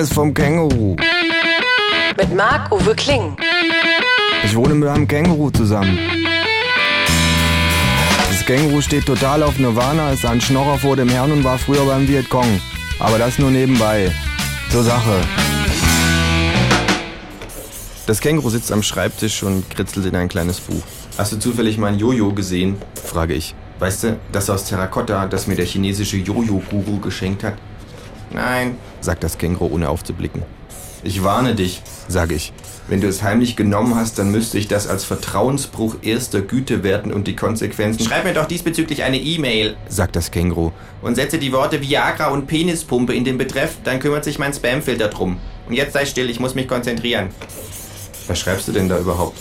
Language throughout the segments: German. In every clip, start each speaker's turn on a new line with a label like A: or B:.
A: ist vom Känguru.
B: Mit Marc-Uwe Kling.
A: Ich wohne mit einem Känguru zusammen. Das Känguru steht total auf Nirvana, ist ein Schnorrer vor dem Herrn und war früher beim Vietcong. Aber das nur nebenbei. Zur Sache. Das Känguru sitzt am Schreibtisch und kritzelt in ein kleines Buch. Hast du zufällig mein Jojo gesehen? frage ich. Weißt du, das aus Terrakotta, das mir der chinesische Jojo-Guru geschenkt hat? Nein, sagt das Känguru ohne aufzublicken. Ich warne dich, sage ich. Wenn du es heimlich genommen hast, dann müsste ich das als Vertrauensbruch erster Güte werten und die Konsequenzen.
C: Schreib mir doch diesbezüglich eine E-Mail,
A: sagt das Känguru.
C: Und setze die Worte Viagra und Penispumpe in den Betreff, dann kümmert sich mein Spamfilter drum. Und jetzt sei still, ich muss mich konzentrieren.
A: Was schreibst du denn da überhaupt?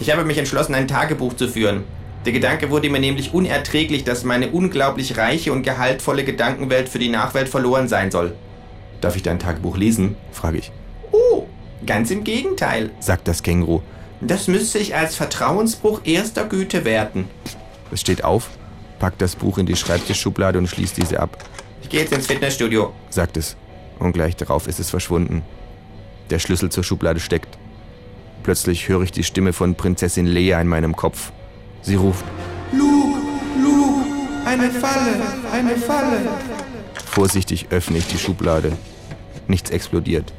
C: Ich habe mich entschlossen, ein Tagebuch zu führen. Der Gedanke wurde mir nämlich unerträglich, dass meine unglaublich reiche und gehaltvolle Gedankenwelt für die Nachwelt verloren sein soll.
A: Darf ich dein Tagebuch lesen? frage ich.
C: Oh, ganz im Gegenteil,
A: sagt das Känguru.
C: Das müsste ich als Vertrauensbruch erster Güte werten.
A: Es steht auf, packt das Buch in die Schreibtischschublade und schließt diese ab.
C: Ich gehe jetzt ins Fitnessstudio,
A: sagt es. Und gleich darauf ist es verschwunden. Der Schlüssel zur Schublade steckt. Plötzlich höre ich die Stimme von Prinzessin Leia in meinem Kopf. Sie ruft:
D: Luke, Luke, eine Falle, eine Falle.
A: Vorsichtig öffne ich die Schublade. Nichts explodiert.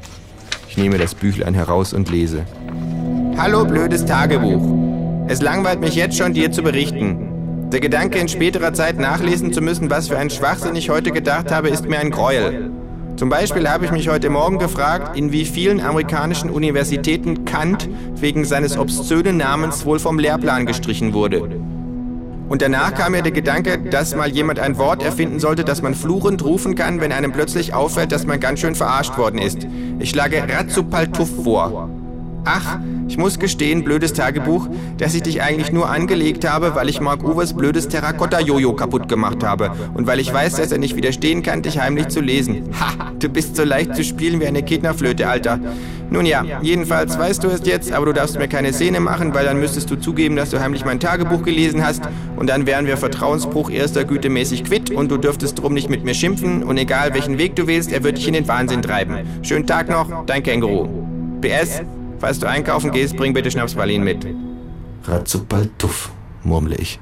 A: Ich nehme das Büchlein heraus und lese.
C: Hallo, blödes Tagebuch. Es langweilt mich jetzt schon, dir zu berichten. Der Gedanke, in späterer Zeit nachlesen zu müssen, was für ein Schwachsinn ich heute gedacht habe, ist mir ein Gräuel. Zum Beispiel habe ich mich heute Morgen gefragt, in wie vielen amerikanischen Universitäten Kant wegen seines obszönen Namens wohl vom Lehrplan gestrichen wurde. Und danach kam mir der Gedanke, dass mal jemand ein Wort erfinden sollte, das man fluchend rufen kann, wenn einem plötzlich auffällt, dass man ganz schön verarscht worden ist. Ich schlage Ratzupaltuff vor. Ach, ich muss gestehen, blödes Tagebuch, dass ich dich eigentlich nur angelegt habe, weil ich Mark Uwers blödes Terrakotta-Jojo kaputt gemacht habe und weil ich weiß, dass er nicht widerstehen kann, dich heimlich zu lesen. Ha, du bist so leicht zu spielen wie eine Kinderflöte, Alter. Nun ja, jedenfalls weißt du es jetzt, aber du darfst mir keine Szene machen, weil dann müsstest du zugeben, dass du heimlich mein Tagebuch gelesen hast und dann wären wir Vertrauensbruch erster Güte mäßig quitt und du dürftest drum nicht mit mir schimpfen und egal welchen Weg du wählst, er wird dich in den Wahnsinn treiben. Schönen Tag noch, dein Känguru. PS, Falls du einkaufen gehst, bring bitte Schnapspralinen mit.
A: Ratzupaltuff, murmle ich.